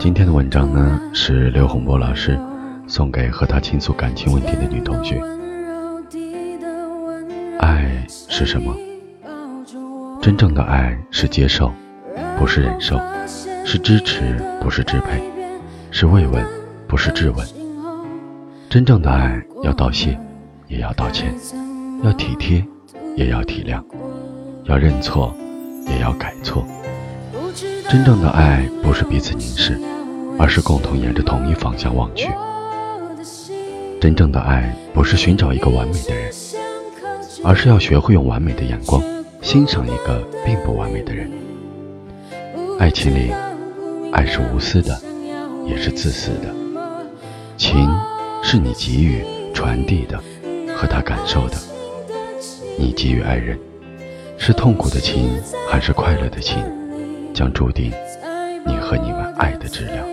今天的文章呢，是刘洪波老师送给和他倾诉感情问题的女同学。爱是什么？真正的爱是接受，不是忍受；是支持，不是支配；是慰问，不是质问。真正的爱要道谢，也要道歉；要体贴，也要体谅；要认错，也要改错。真正的爱不是彼此凝视，而是共同沿着同一方向望去。真正的爱不是寻找一个完美的人，而是要学会用完美的眼光欣赏一个并不完美的人。爱情里，爱是无私的，也是自私的。情是你给予、传递的，和他感受的。你给予爱人，是痛苦的情还是快乐的情？将注定你和你们爱的质量。